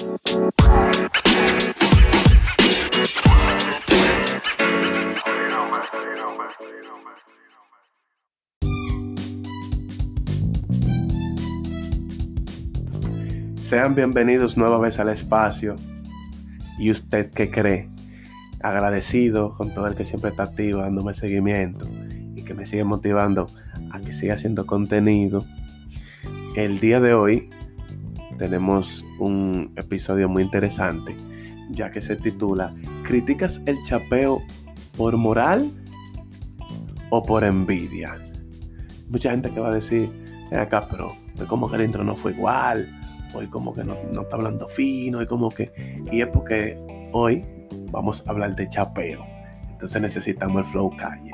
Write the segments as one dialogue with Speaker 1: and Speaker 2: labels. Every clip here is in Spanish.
Speaker 1: Sean bienvenidos nueva vez al espacio. ¿Y usted qué cree? Agradecido con todo el que siempre está activo dándome seguimiento y que me sigue motivando a que siga haciendo contenido. El día de hoy tenemos un episodio muy interesante, ya que se titula ¿Criticas el chapeo por moral o por envidia? Mucha gente que va a decir, acá, pero como que el intro no fue igual, hoy como que no, está hablando fino, y como que... Y es porque hoy vamos a hablar de chapeo. Entonces necesitamos el flow calle.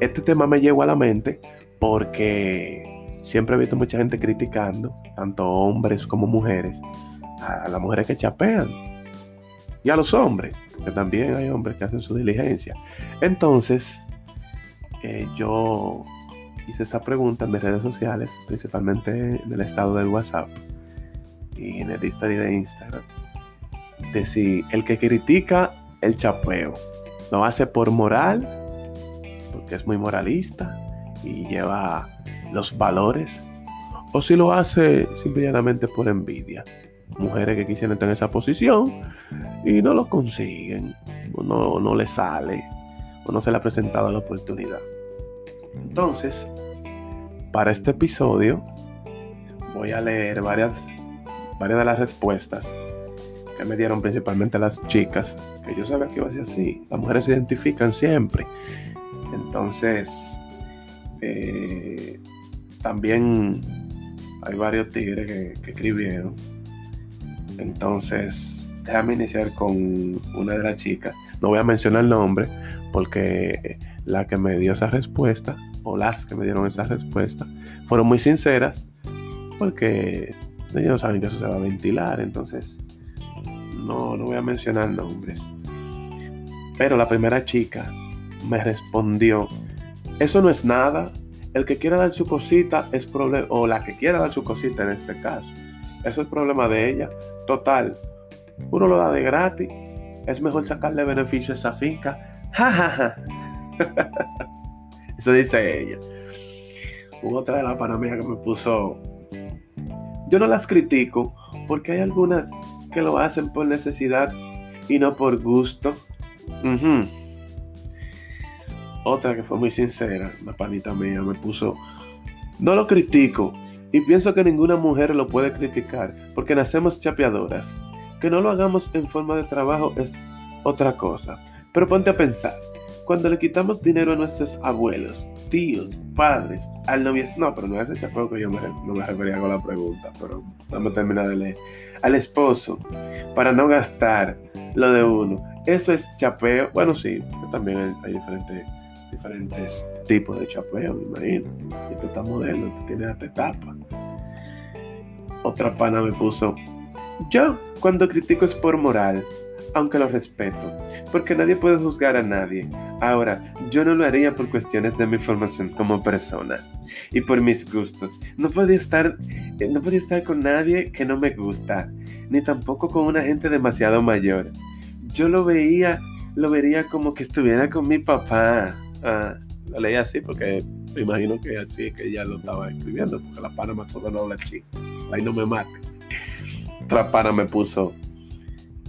Speaker 1: Este tema me llegó a la mente porque siempre he visto mucha gente criticando, tanto hombres como mujeres, a las mujeres que chapean. Y a los hombres, que también hay hombres que hacen su diligencia. Entonces, eh, yo hice esa pregunta en mis redes sociales, principalmente en el estado del WhatsApp y en el history de Instagram, de si el que critica el chapeo lo hace por moral, porque es muy moralista y lleva los valores, o si lo hace simplemente por envidia. Mujeres que quisieran estar en esa posición y no lo consiguen, o no, no les sale, o no se le ha presentado la oportunidad. Entonces, para este episodio voy a leer varias, varias de las respuestas que me dieron principalmente las chicas, que yo sabía que iba a ser así. Las mujeres se identifican siempre. Entonces, eh, también hay varios tigres que, escribieron. Entonces, déjame iniciar con una de las chicas. No voy a mencionar el nombre porque la que me dio esa respuesta o las que me dieron esa respuesta fueron muy sinceras porque ellos saben que eso se va a ventilar, entonces no, no voy a mencionar nombres. Pero la primera chica me respondió, eso no es nada, el que quiera dar su cosita es problema, o la que quiera dar su cosita en este caso, eso es problema de ella. Total, uno lo da de gratis, es mejor sacarle beneficio a esa finca. Ja. Eso dice ella. Otra de la panamia que me puso. Yo no las critico porque hay algunas que lo hacen por necesidad y no por gusto. Otra que fue muy sincera, la panita mía, me puso. No lo critico y pienso que ninguna mujer lo puede criticar porque nacemos chapeadoras. Que no lo hagamos en forma de trabajo es otra cosa. Pero ponte a pensar. Cuando le quitamos dinero a nuestros abuelos, tíos, padres, al novio, no, pero no es ese chapeo que yo me, no me refería con la pregunta, pero dame terminar de leer. Al esposo, para no gastar lo de uno. Eso es chapeo. Bueno, sí, también hay, diferentes, diferentes tipos de chapeo, me imagino. Y tú estás moderno, tú tienes hasta etapa. Otra pana me puso, yo cuando critico es por moral, aunque lo respeto, porque nadie puede juzgar a nadie. Ahora, yo no lo haría por cuestiones de mi formación como persona y por mis gustos. No podía estar, eh, no podía estar con nadie que no me gusta, ni tampoco con una gente demasiado mayor. Yo lo veía, lo vería como que estuviera con mi papá. Ah, lo leí así porque me imagino que así que ella lo estaba escribiendo, porque la pana más o no habla chico. Ahí no me mata. Otra pana me puso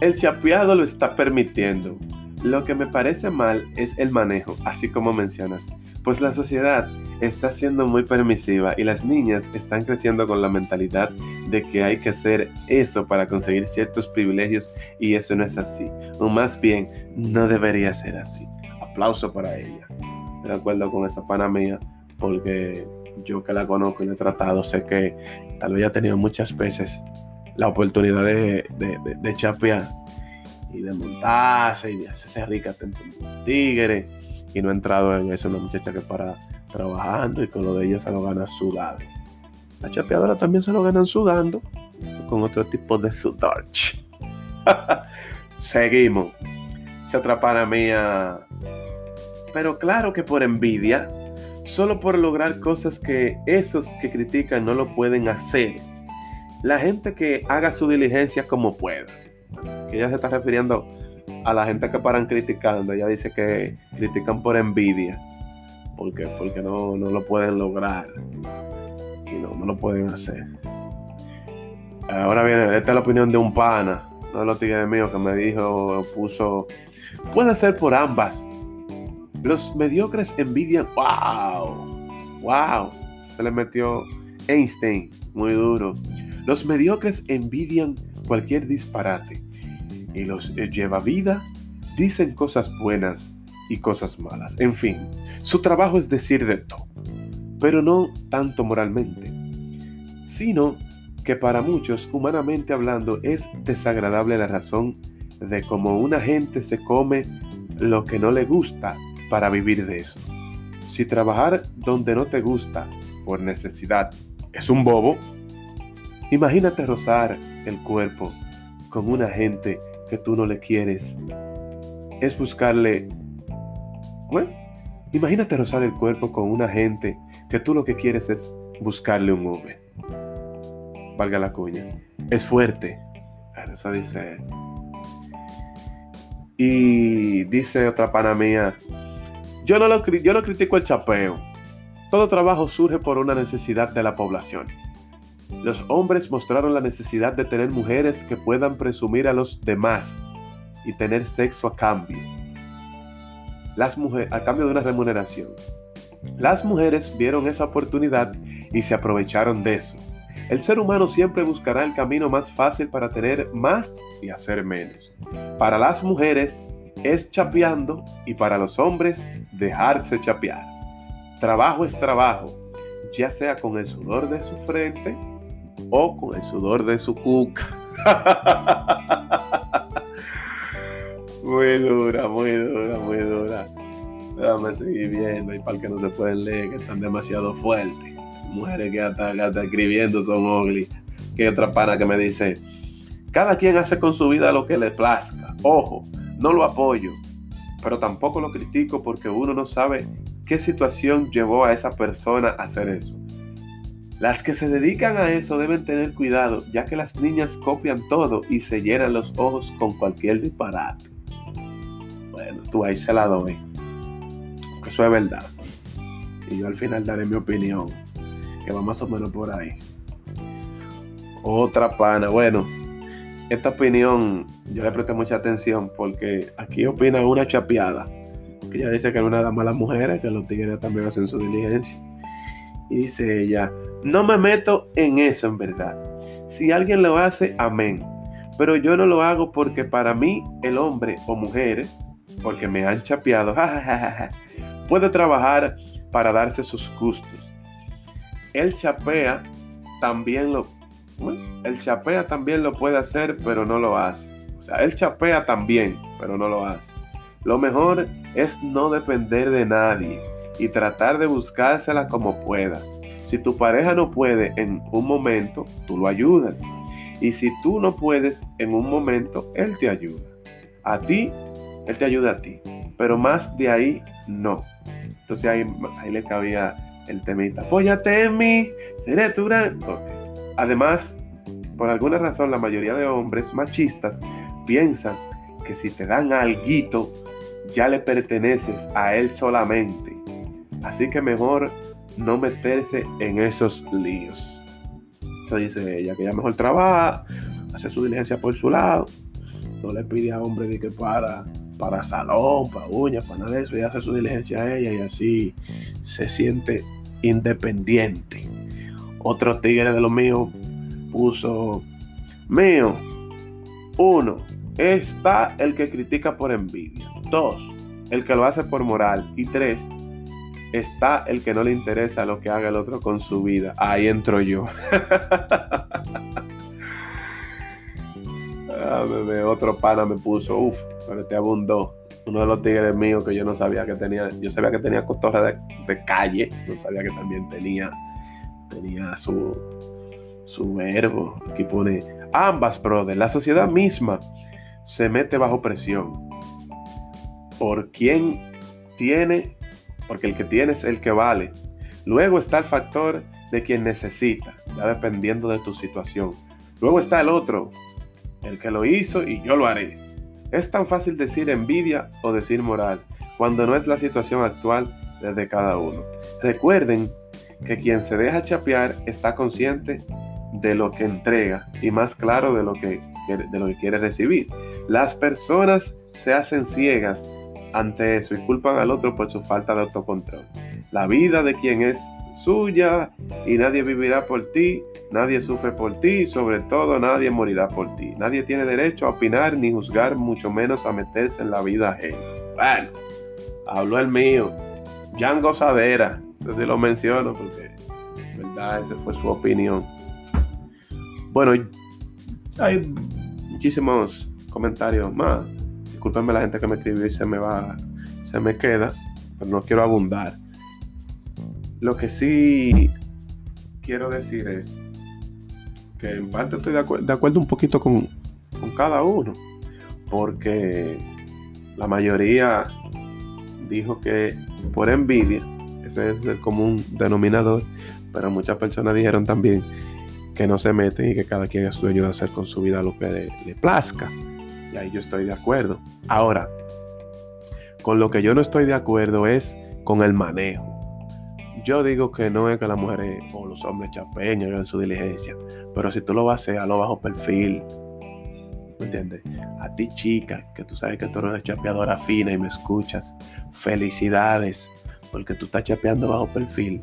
Speaker 1: el chapeado lo está permitiendo. Lo que me parece mal es el manejo, así como mencionas, pues la sociedad está siendo muy permisiva y las niñas están creciendo con la mentalidad de que hay que hacer eso para conseguir ciertos privilegios y eso no es así, o más bien no debería ser así. Aplauso para ella. De acuerdo con esa pana mía, porque yo que la conozco y la he tratado, sé que tal vez ha tenido muchas veces la oportunidad de, de, chapear y de montarse y de hacerse rica tigre y no ha entrado en eso una muchacha que para trabajando y con lo de ella se lo gana sudado. La chapeadora también se lo ganan sudando con otro tipo de sudor. Seguimos. Se atrapa a mía. Pero claro que por envidia, solo por lograr cosas que esos que critican no lo pueden hacer la gente que haga su diligencia como pueda. Ella se está refiriendo a la gente que paran criticando. Ella dice que critican por envidia. Porque, porque no, no lo pueden lograr. Y no, no lo pueden hacer. Ahora viene, esta es la opinión de un pana, no de los tigres míos, que me dijo, puso, puede ser por ambas. Los mediocres envidian, wow, wow, se le metió Einstein, muy duro. Los mediocres envidian cualquier disparate y los lleva vida dicen cosas buenas y cosas malas. En fin, su trabajo es decir de todo, pero no tanto moralmente, sino que para muchos, humanamente hablando, es desagradable la razón de cómo una gente se come lo que no le gusta para vivir de eso. Si trabajar donde no te gusta por necesidad es un bobo, imagínate rozar el cuerpo con una gente que tú no le quieres. Es buscarle... Bueno, imagínate rozar el cuerpo con una gente que tú lo que quieres es buscarle un Uber valga la cuña, es fuerte. Eso dice Y dice otra pana mía, yo no, lo, critico el chapeo. Todo trabajo surge por una necesidad de la población. Los hombres mostraron la necesidad de tener mujeres que puedan presumir a los demás y tener sexo a cambio. Las mujeres, a cambio de una remuneración. Las mujeres vieron esa oportunidad y se aprovecharon de eso. El ser humano siempre buscará el camino más fácil para tener más y hacer menos. Para las mujeres es chapeando y para los hombres dejarse chapear. Trabajo es trabajo, ya sea con el sudor de su frente o con el sudor de su cuca. muy dura, muy dura, muy dura. Déjame seguir viendo y para que no se pueden leer, que están demasiado fuertes mujeres que hasta, escribiendo son ugly. Que otra pana que me dice, cada quien hace con su vida lo que le plazca. Ojo, no lo apoyo, pero tampoco lo critico porque uno no sabe qué situación llevó a esa persona a hacer eso. Las que se dedican a eso deben tener cuidado, ya que las niñas copian todo y se llenan los ojos con cualquier disparate. Bueno, tú ahí se la doy. Eso es verdad. Y yo al final daré mi opinión que va más o menos por ahí. Otra pana, bueno, esta opinión yo le presté mucha atención porque aquí opina una chapeada, que ella dice que no nada más las mujeres, que los tigres también hacen su diligencia. Y dice ella, no me meto en eso en verdad. Si alguien lo hace, amén. Pero yo no lo hago porque para mí el hombre o mujer, porque me han chapeado, puede trabajar para darse sus gustos el chapea también lo el chapea también lo puede hacer, pero no lo hace. O sea, él chapea también, pero no lo hace. Lo mejor es no depender de nadie y tratar de buscársela como pueda. Si tu pareja no puede en un momento, tú lo ayudas. Y si tú no puedes en un momento, él te ayuda. A ti, él te ayuda a ti. Pero más de ahí, no. Entonces ahí, ahí le cabía el temita. Apóyate en mí, seré tu gran. Además, por alguna razón, la mayoría de hombres machistas piensan que si te dan alguito, ya le perteneces a él solamente. Así que mejor no meterse en esos líos. Eso dice ella, que ella mejor trabaja, hace su diligencia por su lado, no le pide a hombre de que para, para salón, para uñas, para nada de eso, y hace su diligencia a ella y así se siente independiente. Otro tigre de lo mío puso, mío, uno, está el que critica por envidia. Dos, el que lo hace por moral. Y tres, está el que no le interesa lo que haga el otro con su vida. Ahí entro yo. ah, otro pana me puso, uff, pero te abundó uno de los tigres míos que yo no sabía que tenía, yo sabía que tenía cotorra de, calle, no sabía que también tenía, tenía su, su verbo. Aquí pone, ambas, brother, la sociedad misma se mete bajo presión. Por quien tiene, porque el que tiene es el que vale. Luego está el factor de quien necesita, ya dependiendo de tu situación. Luego está el otro, el que lo hizo y yo lo haré. Es tan fácil decir envidia o decir moral, cuando no es la situación actual de cada uno. Recuerden que quien se deja chapear está consciente de lo que entrega y más claro de lo que, de lo que quiere recibir. Las personas se hacen ciegas ante eso y culpan al otro por su falta de autocontrol. La vida de quien es suya y nadie vivirá por ti, nadie sufre por ti y sobre todo nadie morirá por ti. Nadie tiene derecho a opinar ni juzgar, mucho menos a meterse en la vida ajena. Bueno, habló el mío, Jan Gozadera, sé si lo menciono porque, verdad, esa fue su opinión. Bueno, hay muchísimos comentarios más. Discúlpenme la gente que me escribió y se me va, se me queda, pero no quiero abundar. Lo que sí quiero decir es que en parte estoy de, acuerdo un poquito con, con cada uno, porque la mayoría dijo que por envidia, ese es el común denominador, pero muchas personas dijeron también que no se meten y que cada quien es dueño de hacer con su vida lo que le, plazca. Y ahí yo estoy de acuerdo. Ahora, con lo que yo no estoy de acuerdo es con el manejo. Yo digo que no es que las mujeres o los hombres chapeños hagan su diligencia, pero si tú lo vas a hacer, a lo bajo perfil. ¿Me entiendes? A ti, chica, que tú sabes que tú eres una chapeadora fina y me escuchas, felicidades, porque tú estás chapeando bajo perfil,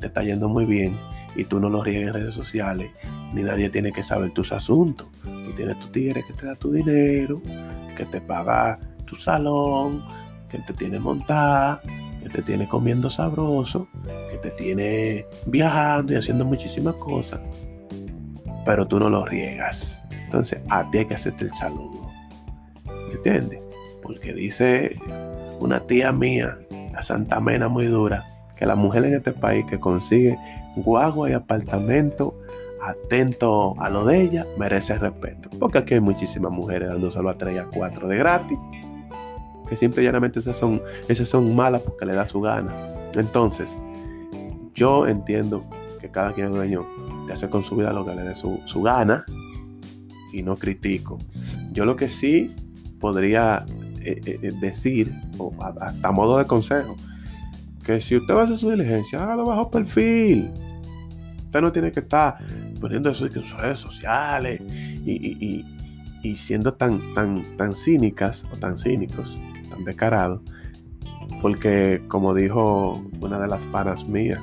Speaker 1: te está yendo muy bien y tú no lo riegues en redes sociales, ni nadie tiene que saber tus asuntos. Tú tienes tu tigre que te da tu dinero, que te paga tu salón, que te tiene montada, que te tiene comiendo sabroso, que te tiene viajando y haciendo muchísimas cosas. Pero tú no lo riegas. Entonces, a ti hay que hacerte el saludo. ¿Me entiendes? Porque dice una tía mía, la Santa Mena muy dura, que la mujer en este país que consigue guagua y apartamento atento a lo de ella, merece respeto. Porque aquí hay muchísimas mujeres dando solo a 3 y a 4 de gratis. Que simple y llanamente esas son, esas son malas porque le da su gana. Entonces, yo entiendo que cada quien es dueño de hacer con su vida lo que le dé su, su gana. Y no critico. Yo lo que sí podría eh, eh, eh, decir, o hasta modo de consejo, que si usted va a hacer su diligencia, hágalo bajo perfil. Usted no tiene que estar poniendo eso en sus redes sociales y, siendo tan, tan, tan cínicas o tan cínicos, tan descarados. Porque como dijo una de las panas mías,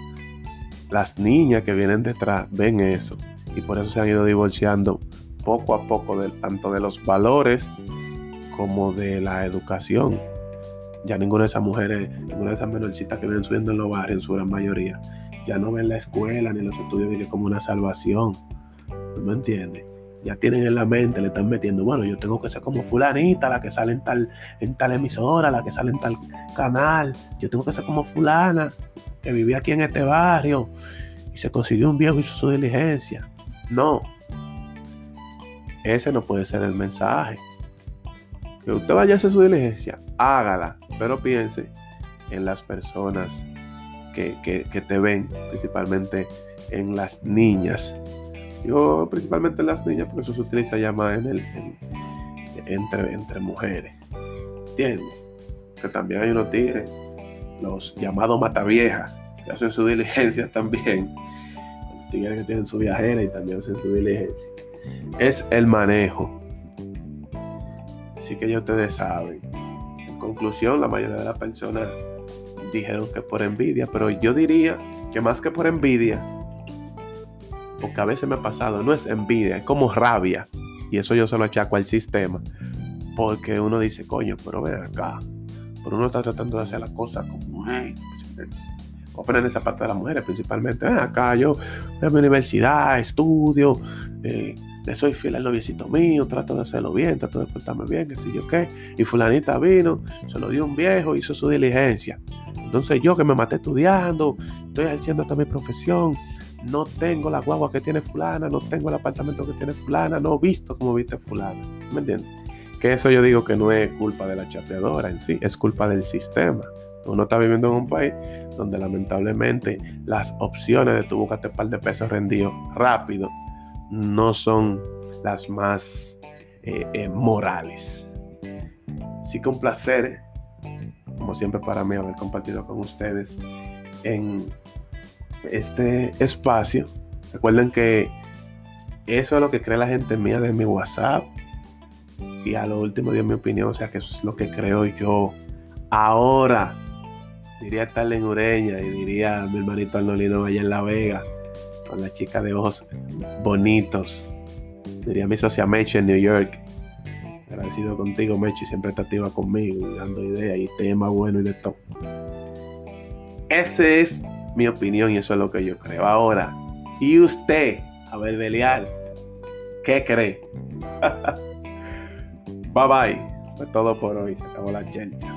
Speaker 1: las niñas que vienen detrás ven eso y por eso se han ido divorciando poco a poco tanto de los valores como de la educación ya ninguna de esas mujeres, ninguna de esas menorcitas que vienen subiendo en los barrios, en su gran mayoría, ya no ven la escuela ni los estudios como una salvación. ¿No me entiendes? Ya tienen en la mente, le están metiendo, bueno, yo tengo que ser como fulanita, la que sale en tal, en tal emisora, la que sale en tal canal. Yo tengo que ser como fulana, que vivía aquí en este barrio y se consiguió un viejo y hizo su diligencia. No. Ese no puede ser el mensaje. Que usted vaya a hacer su diligencia, hágala, pero piense en las personas que, te ven, principalmente en las niñas. Yo principalmente en las niñas, porque eso se utiliza ya más en el, entre, entre mujeres. ¿Entiendes? Que también hay unos tigres, los llamados mataviejas, que hacen su diligencia también. tigres que tienen su viajera y también hacen su diligencia. Es el manejo. Así que ya ustedes saben conclusión, la mayoría de las personas dijeron que por envidia, pero yo diría que más que por envidia, porque a veces me ha pasado, no es envidia, es como rabia. Y eso yo se lo achaco al sistema. Porque uno dice, coño, pero ven acá. Pero uno está tratando de hacer las cosas como, hey, o poner esa parte de las mujeres principalmente. Ven acá, yo voy a mi universidad, estudio, eh, le soy fiel al noviecito mío, trato de hacerlo bien, trato de portarme bien, qué sé yo qué. Y fulanita vino, se lo dio un viejo, hizo su diligencia. Entonces yo que me maté estudiando, estoy haciendo esta mi profesión, no tengo la guagua que tiene fulana, no tengo el apartamento que tiene fulana, no visto como viste fulana. ¿Me entiendes? Que eso yo digo que no es culpa de la chapeadora en sí, es culpa del sistema. Uno está viviendo en un país donde lamentablemente las opciones de tu búscate un par de pesos rendidos rápido no son las más eh, eh, morales. Sí que un placer, como siempre para mí, haber compartido con ustedes en este espacio. Recuerden que eso es lo que cree la gente mía de mi WhatsApp. Y a lo último dio mi opinión, o sea que eso es lo que creo yo. Ahora, diría en Ureña y diría mi hermanito Arnolino allá en La Vega, con la chica de ojos bonitos. Diría mi socia Meche en New York. Agradecido contigo, Meche, siempre está activa conmigo, dando ideas y temas buenos y de todo. Esa es mi opinión y eso es lo que yo creo. Ahora, ¿y usted, a ver, Belial, qué cree? bye bye. Fue todo por hoy. Se acabó la chencha.